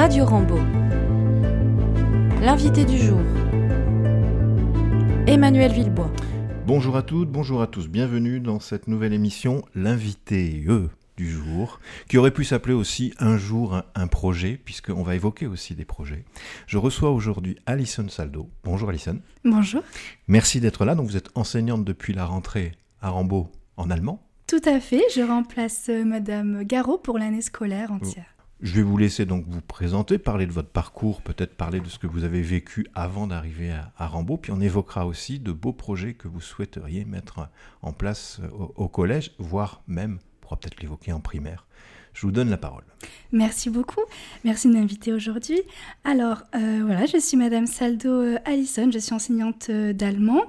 Radio Rambo. L'invité du jour. Emmanuel Villebois. Bonjour à toutes, bonjour à tous, bienvenue dans cette nouvelle émission L'invité eux du jour, qui aurait pu s'appeler aussi Un jour un, un projet, puisqu'on va évoquer aussi des projets. Je reçois aujourd'hui Alison Saldo. Bonjour Alison. Bonjour. Merci d'être là. Donc vous êtes enseignante depuis la rentrée à Rambaud en allemand. Tout à fait, je remplace euh, Madame Garot pour l'année scolaire entière. Je vais vous laisser donc vous présenter, parler de votre parcours, peut-être parler de ce que vous avez vécu avant d'arriver à, à Rambaud, puis on évoquera aussi de beaux projets que vous souhaiteriez mettre en place au, au collège, voire même, on pourra peut-être l'évoquer en primaire. Je vous donne la parole. Merci beaucoup. Merci de m'inviter aujourd'hui. Alors, euh, voilà, je suis Madame Saldo euh, Allison, je suis enseignante euh, d'allemand.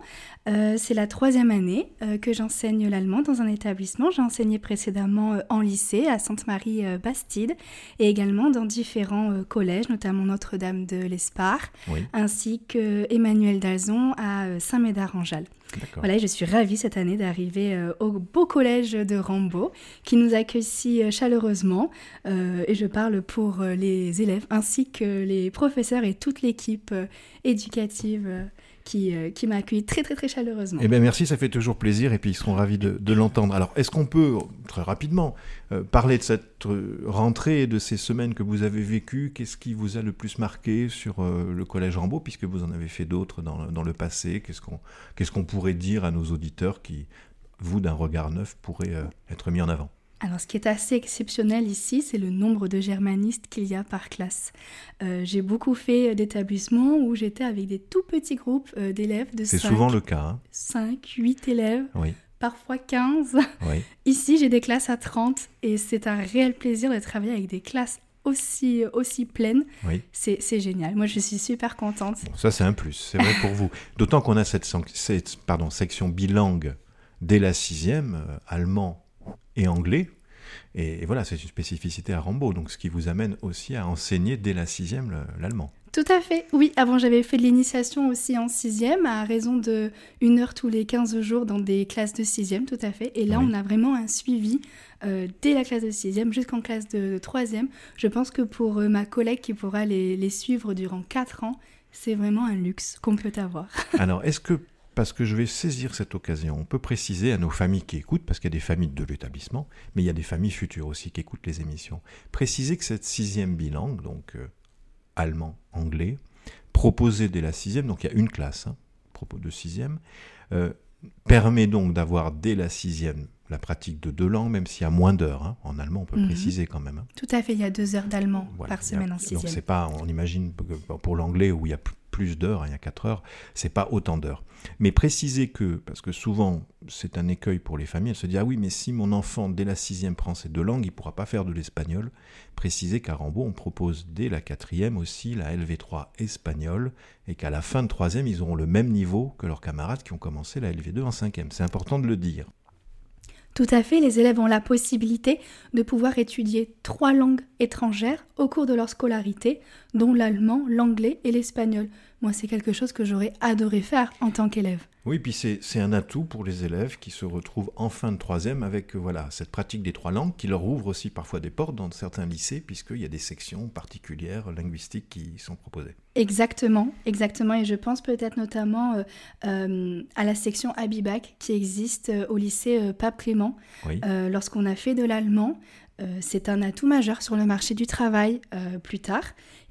Euh, c'est la troisième année euh, que j'enseigne l'allemand dans un établissement. J'ai enseigné précédemment en lycée à Sainte-Marie-Bastide et également dans différents collèges, notamment Notre-Dame de l'Espar, Oui, ainsi que Emmanuel Dalzon à Saint-Médard-en-Jalles. Voilà, je suis ravie cette année d'arriver euh, au beau collège de Rambaud qui nous accueille si euh, chaleureusement. Euh, et je parle pour les élèves ainsi que les professeurs et toute l'équipe éducative qui, euh, qui m'a accueilli très très très chaleureusement. Eh bien, merci, ça fait toujours plaisir et puis ils seront ravis de, l'entendre. Alors, est-ce qu'on peut, très rapidement, euh, parler de cette euh, rentrée de ces semaines que vous avez vécues? Qu'est-ce qui vous a le plus marqué sur le Collège Rambaud, puisque vous en avez fait d'autres dans, le passé? Qu'est-ce qu'on pourrait dire à nos auditeurs qui, vous, d'un regard neuf, pourraient être mis en avant? Alors, ce qui est assez exceptionnel ici, c'est le nombre de germanistes qu'il y a par classe. Euh, j'ai beaucoup fait euh, d'établissements où j'étais avec des tout petits groupes euh, d'élèves de C'est 5, souvent le cas. hein 5, 8 élèves, oui, parfois 15. oui. Ici, j'ai des classes à 30 et c'est un réel plaisir de travailler avec des classes aussi, aussi pleines. oui. C'est génial. Moi, je suis super contente. Bon, ça, c'est un plus, c'est vrai pour vous. D'autant qu'on a cette, sanc- cette, pardon, section bilingue dès la sixième, euh, allemand et anglais. Et, et voilà, c'est une spécificité à Rambaud, donc ce qui vous amène aussi à enseigner dès la sixième le- l'allemand. Tout à fait. Oui, avant, j'avais fait de l'initiation aussi en sixième à raison de une heure tous les 15 jours dans des classes de sixième, tout à fait. Et là, Oui. on a vraiment un suivi euh, dès la classe de sixième jusqu'en classe de, de troisième. Je pense que pour euh, ma collègue qui pourra les, les suivre durant quatre ans, c'est vraiment un luxe qu'on peut avoir. Alors, est-ce que, parce que je vais saisir cette occasion, on peut préciser à nos familles qui écoutent, parce qu'il y a des familles de l'établissement, mais il y a des familles futures aussi qui écoutent les émissions, préciser que cette sixième bilingue, donc euh, allemand, anglais, proposée dès la sixième, donc il y a une classe, hein, propos de sixième, euh, permet donc d'avoir dès la sixième la pratique de deux langues, même s'il y a moins d'heures. hein. En allemand, on peut Mhm. préciser quand même. hein. Tout à fait, il y a deux heures d'allemand Voilà, par a- semaine en Donc sixième. c'est pas, on imagine pour l'anglais où il y a p- plus d'heures, hein, il y a quatre heures, c'est pas autant d'heures. Mais préciser que, parce que souvent c'est un écueil pour les familles, elles se disent ah oui mais si mon enfant dès la sixième prend ces deux langues, il pourra pas faire de l'espagnol. Préciser qu'à Rambaud on propose dès la quatrième aussi la LV3 espagnol et qu'à la fin de troisième ils auront le même niveau que leurs camarades qui ont commencé la LV2 en cinquième. C'est important de le dire. Tout à fait, les élèves ont la possibilité de pouvoir étudier trois langues étrangères au cours de leur scolarité, dont l'allemand, l'anglais et l'espagnol. Moi, c'est quelque chose que j'aurais adoré faire en tant qu'élève. Oui, puis c'est un atout pour les élèves qui se retrouvent en fin de troisième avec euh, voilà cette pratique des trois langues qui leur ouvre aussi parfois des portes dans certains lycées puisqu'il y a des sections particulières linguistiques qui sont proposées. Exactement, exactement. Et je pense peut-être notamment euh, euh, à la section Abibac qui existe au lycée euh, Pape Clément. Oui, Lorsqu'on a fait de l'allemand, c'est un atout majeur sur le marché du travail plus tard.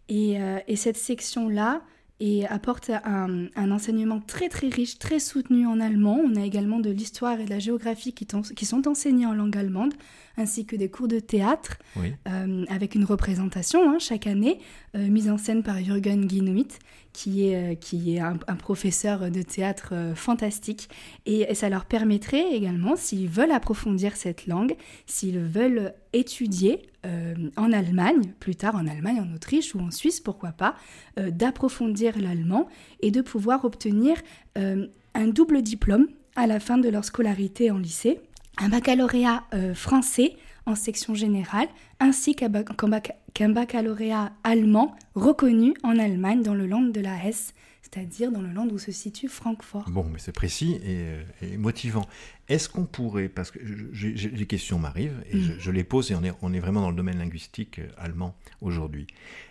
Et, et cette section-là et apporte un, un enseignement très très riche, très soutenu en allemand. On a également de l'histoire et de la géographie qui, sont enseignés en langue allemande, ainsi que des cours de théâtre oui. euh, avec une représentation hein, chaque année, euh, mise en scène par Jürgen Guinuit, qui est, euh, qui est un, professeur de théâtre euh, fantastique. Et, ça leur permettrait également, s'ils veulent approfondir cette langue, s'ils veulent étudier euh, en Allemagne, plus tard en Allemagne, en Autriche ou en Suisse, pourquoi pas, d'approfondir l'allemand et de pouvoir obtenir un double diplôme à la fin de leur scolarité en lycée, un baccalauréat français en section générale, ainsi qu'un bac- qu'un bac- qu'un baccalauréat allemand reconnu en Allemagne dans le land de la Hesse, c'est-à-dire dans le land où se situe Francfort. Bon, mais c'est précis et, motivant. Est-ce qu'on pourrait, parce que les questions m'arrivent et je, mm. les pose et on est, on est vraiment dans le domaine linguistique euh, allemand aujourd'hui.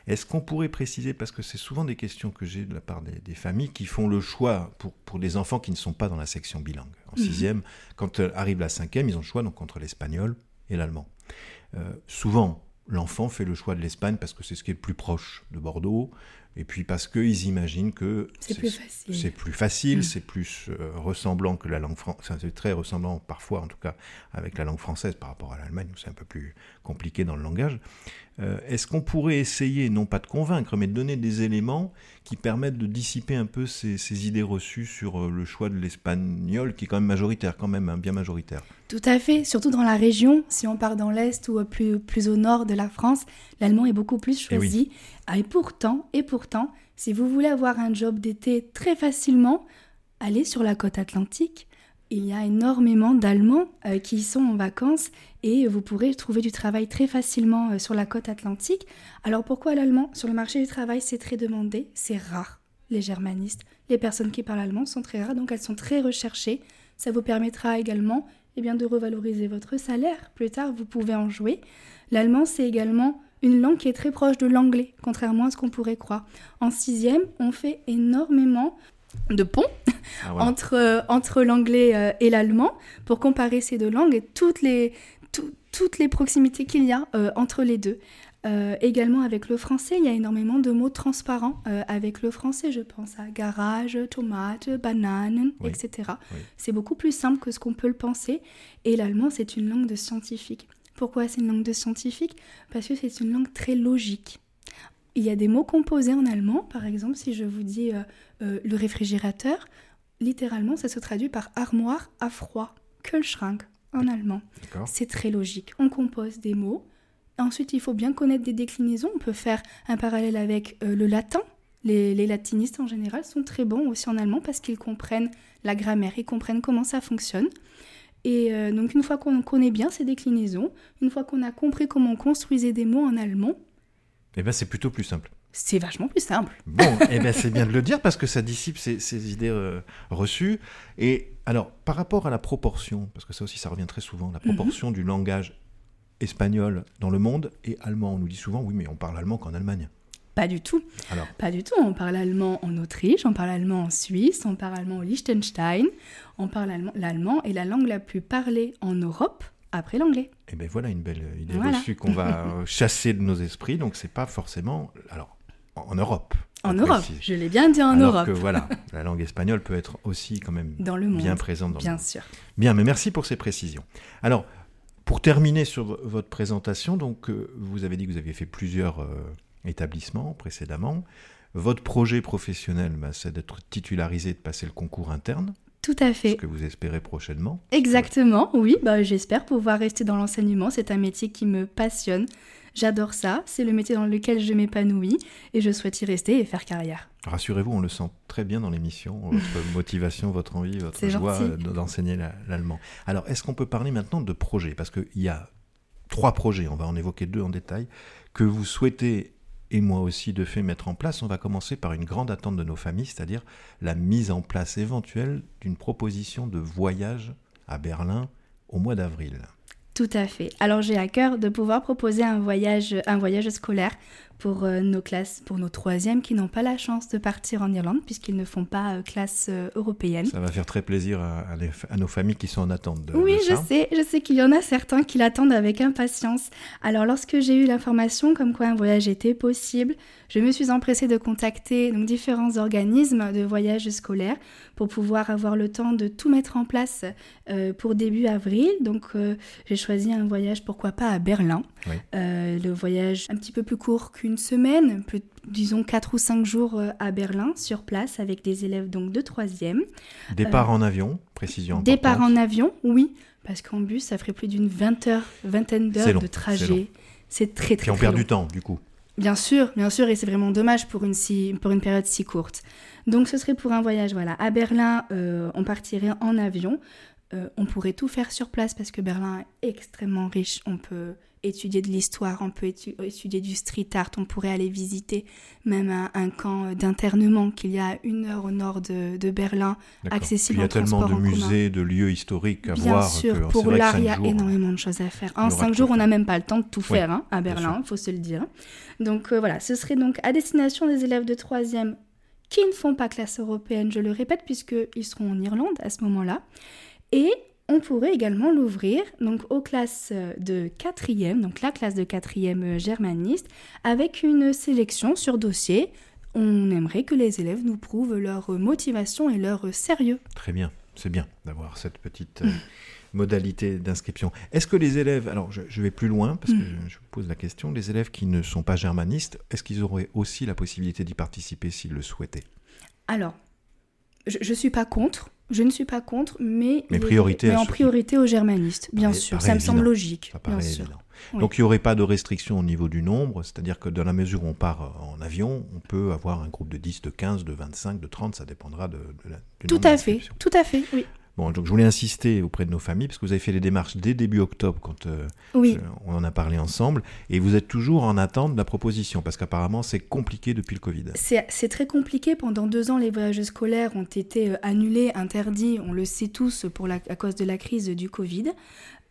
Est-ce qu'on pourrait préciser, parce que c'est souvent des questions que j'ai de la part des, familles qui font le choix pour, pour des enfants qui ne sont pas dans la section bilingue. En mm. sixième, quand euh, arrive la cinquième, ils ont le choix donc entre l'espagnol et l'allemand. Euh, souvent, l'enfant fait le choix de l'Espagne parce que c'est ce qui est le plus proche de Bordeaux, et puis parce qu'ils imaginent que c'est plus facile, c'est plus, facile, mm. c'est plus euh, ressemblant que la langue française, c'est très ressemblant parfois en tout cas avec la langue française par rapport à l'Allemagne où c'est un peu plus compliqué dans le langage. Euh, est-ce qu'on pourrait essayer, non pas de convaincre, mais de donner des éléments qui permettent de dissiper un peu ces, idées reçues sur euh, le choix de l'espagnol, qui est quand même majoritaire, quand même, hein, bien majoritaire? Tout à fait, surtout dans la région. Si on part dans l'est ou plus, plus au nord de la France, l'allemand est beaucoup plus eh choisi. Ah, et, pourtant, et pourtant, si vous voulez avoir un job d'été très facilement, allez sur la côte atlantique il y a énormément d'Allemands euh, qui sont en vacances et vous pourrez trouver du travail très facilement euh, sur la côte atlantique. Alors pourquoi l'allemand? Sur le marché du travail, c'est très demandé, c'est rare. Les germanistes, les personnes qui parlent allemand sont très rares, donc elles sont très recherchées. Ça vous permettra également eh bien, de revaloriser votre salaire. Plus tard, vous pouvez en jouer. L'allemand, c'est également une langue qui est très proche de l'anglais, contrairement à ce qu'on pourrait croire. En sixième, on fait énormément de pont ah, entre, euh, entre l'anglais euh, et l'allemand pour comparer ces deux langues et toutes les, toutes les proximités qu'il y a euh, entre les deux. également avec le français, il y a énormément de mots transparents avec le français. Je pense à garage, tomate, banane, etc. C'est beaucoup plus simple que ce qu'on peut le penser. Et l'allemand, c'est une langue de scientifique. Pourquoi c'est une langue de scientifique Parce que c'est une langue très logique. Il y a des mots composés en allemand, par exemple, si je vous dis euh, euh, le réfrigérateur, littéralement, ça se traduit par armoire à froid, Kühlschrank en allemand. C'est très logique. On compose des mots. Ensuite, il faut bien connaître des déclinaisons. On peut faire un parallèle avec euh, le latin. Les, les, latinistes en général sont très bons aussi en allemand parce qu'ils comprennent la grammaire, ils comprennent comment ça fonctionne. Et donc une fois qu'on connaît bien ces déclinaisons, une fois qu'on a compris comment on construisait des mots en allemand, eh bien, c'est plutôt plus simple. C'est vachement plus simple. Bon, eh bien, c'est bien de le dire parce que ça dissipe ces, idées euh, reçues. Et alors, par rapport à la proportion, parce que ça aussi, ça revient très souvent, la proportion mhm. du langage espagnol dans le monde et allemand. On nous dit souvent, oui, mais on parle allemand qu'en Allemagne. Pas du tout. Alors. Pas du tout. On parle allemand en Autriche, on parle allemand en Suisse, on parle allemand au Liechtenstein, on parle l'allemand est la langue la plus parlée en Europe après l'anglais. Et eh bien voilà une belle idée reçue qu'on va euh, chasser de nos esprits. Donc c'est pas forcément. Alors, en Europe. En Europe, je l'ai bien dit en Alors Europe. que voilà, la langue espagnole peut être aussi quand même dans le monde, bien présente dans bien le monde. sûr. Bien, mais merci pour ces précisions. Alors, pour terminer sur votre présentation, donc euh, vous avez dit que vous aviez fait plusieurs euh, établissements précédemment. Votre projet professionnel, bah, c'est d'être titularisé, de passer le concours interne. Tout à fait. Ce que vous espérez prochainement. Exactement, oui. Bah, J'espère pouvoir rester dans l'enseignement. C'est un métier qui me passionne. J'adore ça. C'est le métier dans lequel je m'épanouis et je souhaite y rester et faire carrière. Rassurez-vous, on le sent très bien dans l'émission, votre motivation, votre envie, votre joie d'enseigner l'allemand. Alors, est-ce qu'on peut parler maintenant de projets Parce qu'il y a trois projets, on va en évoquer deux en détail, que vous souhaitez et moi aussi de fait mettre en place, on va commencer par une grande attente de nos familles, c'est-à-dire la mise en place éventuelle d'une proposition de voyage à Berlin au mois d'avril. Tout à fait. Alors j'ai à cœur de pouvoir proposer un voyage, un voyage scolaire pour euh, nos classes, pour nos troisièmes qui n'ont pas la chance de partir en Irlande puisqu'ils ne font pas euh, classe euh, européenne. Ça va faire très plaisir à, nos familles qui sont en attente de, Oui, je sais, je sais qu'il y en a certains qui l'attendent avec impatience. Alors lorsque j'ai eu l'information comme quoi un voyage était possible, je me suis empressée de contacter donc différents organismes de voyage scolaire pour pouvoir avoir le temps de tout mettre en place pour début avril. Donc j'ai choisi un voyage pourquoi pas à Berlin, le voyage un petit peu plus court qu'une une semaine, disons 4 ou 5 jours euh, à Berlin, sur place, avec des élèves donc de 3e. Départ euh, en avion, précision. Départ en avion, oui, parce qu'en bus, ça ferait plus d'une vingtaine d'heures de trajet. C'est très, très, Et on perd du temps, du coup. Bien sûr, bien sûr, et c'est vraiment dommage pour une, si, pour une période si courte. Donc ce serait pour un voyage, voilà. À Berlin, euh, on partirait en avion. On pourrait tout faire sur place parce que Berlin est extrêmement riche. On peut étudier de l'histoire, on peut étudier du street art, on pourrait aller visiter même un, camp d'internement qu'il y a une heure au nord de, Berlin, accessible Il y a tellement de musées, de lieux historiques à Bien voir. sûr, pour l'art, il y a énormément de choses à faire. En cinq jours, on n'a même pas le temps de tout faire hein, à Berlin, il faut se le dire. Donc euh, voilà, ce serait donc à destination des élèves de troisième qui ne font pas classe européenne, je le répète, puisqu'ils seront en Irlande à ce moment-là. Et on pourrait également l'ouvrir donc aux classes de quatrième, donc la classe de quatrième euh, germaniste, avec une sélection sur dossier. On aimerait que les élèves nous prouvent leur motivation et leur sérieux. Très bien, c'est bien d'avoir cette petite euh, modalité d'inscription. Est-ce que les élèves, alors je, vais plus loin parce que mm. je, vous pose la question, les élèves qui ne sont pas germanistes, est-ce qu'ils auraient aussi la possibilité d'y participer s'ils le souhaitaient? Alors, je ne suis pas contre. Je ne suis pas contre, mais, mais, priorité en priorité aux germanistes, bien sûr. Ça me semble logique. bien sûr. Donc il n'y aurait pas de restriction au niveau du nombre, c'est-à-dire que dans la mesure où on part euh, en avion, on peut avoir un groupe de 10, de 15, de 25, de 30, ça dépendra de, de la, du Tout à fait, tout à fait, oui donc je voulais insister auprès de nos familles, parce que vous avez fait les démarches dès début octobre, quand euh, on en a parlé ensemble, et vous êtes toujours en attente de la proposition, parce qu'apparemment c'est compliqué depuis le Covid. C'est très compliqué. Pendant deux ans, les voyages scolaires ont été euh, annulés, interdits, on le sait tous, pour la, à cause de la crise du Covid.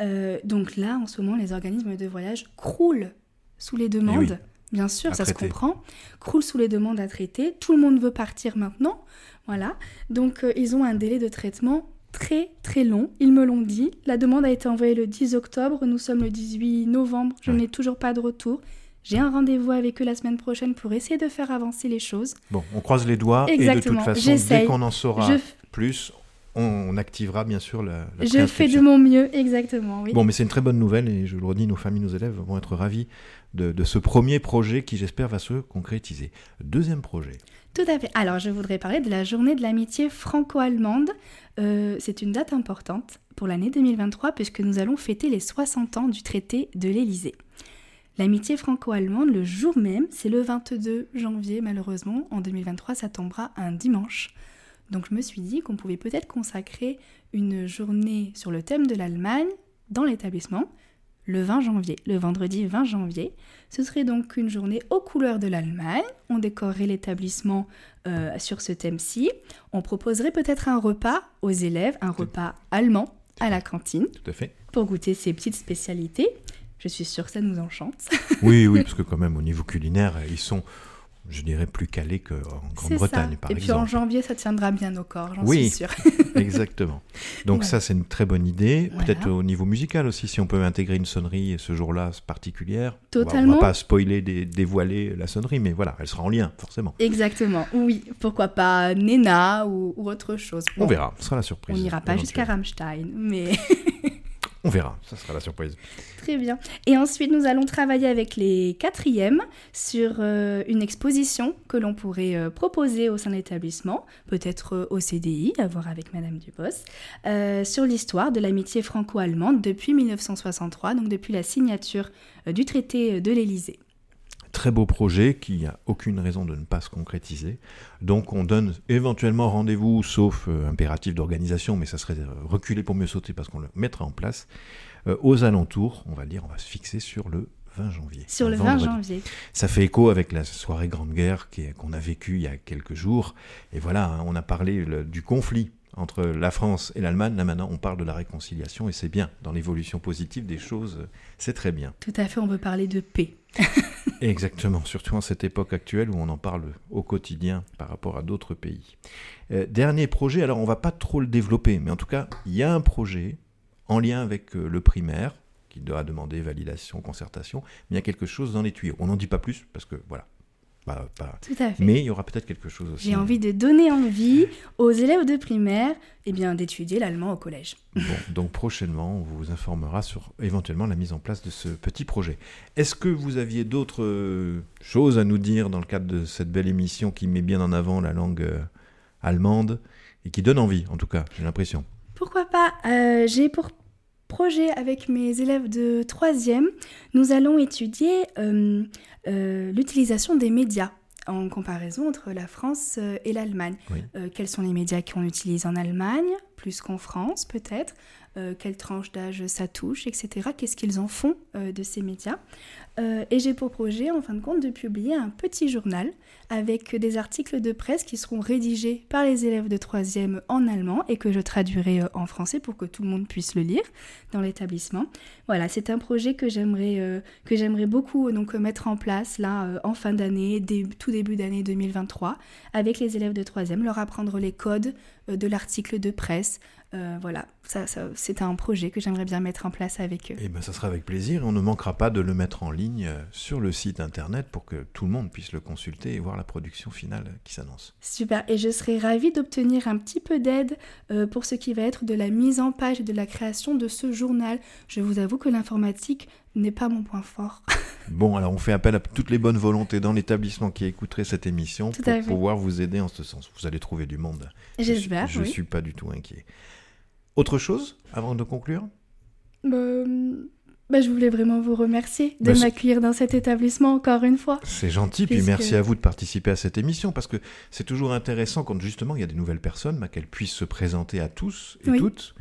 Euh, donc là, en ce moment, les organismes de voyage croulent sous les demandes. Eh bien sûr, ça se comprend. Croulent sous les demandes à traiter. Tout le monde veut partir maintenant. Voilà. Donc, ils ont un délai de traitement très très long, ils me l'ont dit. La demande a été envoyée le 10 octobre, nous sommes le 18 novembre, je n'ai toujours pas de retour. J'ai un rendez-vous avec eux la semaine prochaine pour essayer de faire avancer les choses. Bon, on croise les doigts et de toute façon, dès qu'on en saura plus, on activera bien sûr la, la Je fais de mon mieux, exactement. Oui. Bon, mais c'est une très bonne nouvelle et je le redis, nos familles, nos élèves vont être ravis de, de ce premier projet qui, j'espère, va se concrétiser. Deuxième projet. Tout à fait. Alors, je voudrais parler de la journée de l'amitié franco-allemande. Euh, c'est une date importante pour l'année 2023 puisque nous allons fêter les 60 ans du traité de l'Élysée. L'amitié franco-allemande, le jour même, c'est le 22 janvier, malheureusement. En 2023, ça tombera un dimanche. Donc je me suis dit qu'on pouvait peut-être consacrer une journée sur le thème de l'Allemagne dans l'établissement le 20 janvier, le vendredi 20 janvier. Ce serait donc une journée aux couleurs de l'Allemagne. On décorerait l'établissement euh, sur ce thème-ci. On proposerait peut-être un repas aux élèves, un repas allemand à la cantine. Tout à fait. Pour goûter ces petites spécialités. Je suis sûre que ça nous enchante. oui, oui, parce que quand même au niveau culinaire, ils sont je dirais, plus calé qu'en Grande-Bretagne, par exemple. Et puis en janvier, ça tiendra bien au corps, j'en suis sûre. exactement. Donc ça, c'est une très bonne idée. Peut-être au niveau musical aussi, si on peut intégrer une sonnerie ce jour-là particulière. Totalement. On va, va pas spoiler, dévoiler la sonnerie, mais voilà, elle sera en lien, forcément. Exactement, oui. Pourquoi pas Nena ou, autre chose. On verra, ce sera la surprise. On n'ira pas jusqu'à Rammstein, mais... On verra, ça sera la surprise. Très bien. Et ensuite, nous allons travailler avec les quatrièmes sur euh, une exposition que l'on pourrait euh, proposer au sein de l'établissement, peut-être euh, au CDI, à voir avec Madame Dubos, sur l'histoire de l'amitié franco-allemande depuis 1963, donc depuis la signature du traité de l'Élysée très beau projet qui a aucune raison de ne pas se concrétiser. Donc on donne éventuellement rendez-vous, sauf euh, impératif d'organisation, mais ça serait euh, reculer pour mieux sauter parce qu'on le mettra en place, euh, aux alentours, on va dire, on va se fixer sur le 20 janvier. Sur le 20 janvier. Ça fait écho avec la soirée Grande Guerre qu'on a vécue il y a quelques jours. Et voilà, hein, on a parlé du conflit entre la France et l'Allemagne. Là maintenant, on parle de la réconciliation et c'est bien. Dans l'évolution positive des choses, c'est très bien. Tout à fait, on veut parler de paix. Exactement, surtout en cette époque actuelle où on en parle au quotidien par rapport à d'autres pays. Euh, dernier projet, alors on va pas trop le développer, mais en tout cas, il y a un projet en lien avec euh, le primaire qui doit demander validation, concertation, mais il y a quelque chose dans les tuyaux. On n'en dit pas plus parce que voilà, tout à fait. Mais il y aura peut-être quelque chose aussi. J'ai envie de donner envie aux élèves de primaire eh bien, d'étudier l'allemand au collège. Bon, donc prochainement, on vous informera sur éventuellement la mise en place de ce petit projet. Est-ce que vous aviez d'autres euh, choses à nous dire dans le cadre de cette belle émission qui met bien en avant la langue euh, allemande et qui donne envie, en tout cas, j'ai l'impression? Pourquoi pas? Euh, J'ai pour projet avec mes élèves de troisième, nous allons étudier euh, euh, l'utilisation des médias en comparaison entre la France euh, et l'Allemagne. quels sont les médias qu'on utilise en Allemagne plus qu'en France peut-être, euh, quelle tranche d'âge ça touche, etc. Qu'est-ce qu'ils en font euh, de ces médias. Euh, et j'ai pour projet, en fin de compte, de publier un petit journal avec des articles de presse qui seront rédigés par les élèves de 3e en allemand et que je traduirai en français pour que tout le monde puisse le lire dans l'établissement. Voilà, c'est un projet que j'aimerais que beaucoup donc mettre en place là en fin d'année, tout début d'année 2023 avec les élèves de 3e, leur apprendre les codes de l'article de presse, euh, voilà, ça, c'est un projet que j'aimerais bien mettre en place avec eux. Et eh ben, ça sera avec plaisir. On ne manquera pas de le mettre en ligne euh, sur le site internet pour que tout le monde puisse le consulter et voir la production finale qui s'annonce. Super. Et je serais ravie d'obtenir un petit peu d'aide euh, pour ce qui va être de la mise en page et de la création de ce journal. Je vous avoue que l'informatique n'est pas mon point fort. bon, alors on fait appel à toutes les bonnes volontés dans l'établissement qui écouterait cette émission pour pouvoir vous aider en ce sens. Vous allez trouver du monde. J'espère. Je ne suis pas du tout inquiet. Autre chose avant de conclure? Bah, bah, Je voulais vraiment vous remercier de bah, m'accueillir dans cet établissement encore une fois. C'est gentil, puis merci à vous de participer à cette émission parce que c'est toujours intéressant quand justement il y a des nouvelles personnes, qu'elles puissent se présenter à tous et toutes.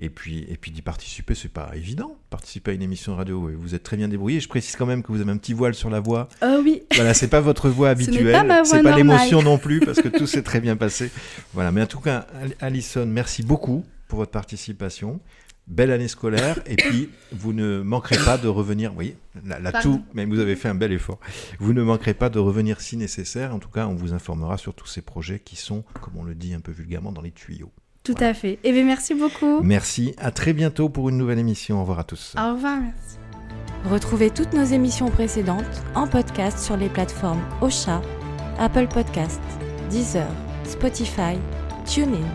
Et puis, et puis d'y participer, c'est pas évident. Participer à une émission de radio, vous êtes très bien débrouillé. Je précise quand même que vous avez un petit voile sur la voix. Oh oui. Voilà, c'est pas votre voix habituelle. C'est pas, pas l'émotion non plus, parce que tout s'est très bien passé. Voilà, mais en tout cas, Alison, merci beaucoup pour votre participation. Belle année scolaire, et puis vous ne manquerez pas de revenir. Vous voyez, là, tout, même vous avez fait un bel effort. Vous ne manquerez pas de revenir si nécessaire. En tout cas, on vous informera sur tous ces projets qui sont, comme on le dit un peu vulgairement, dans les tuyaux. Tout à fait. Eh bien, merci beaucoup. Merci. À très bientôt pour une nouvelle émission. Au revoir à tous. Au revoir. Merci. Retrouvez toutes nos émissions précédentes en podcast sur les plateformes Ocha, Apple Podcasts, Deezer, Spotify, TuneIn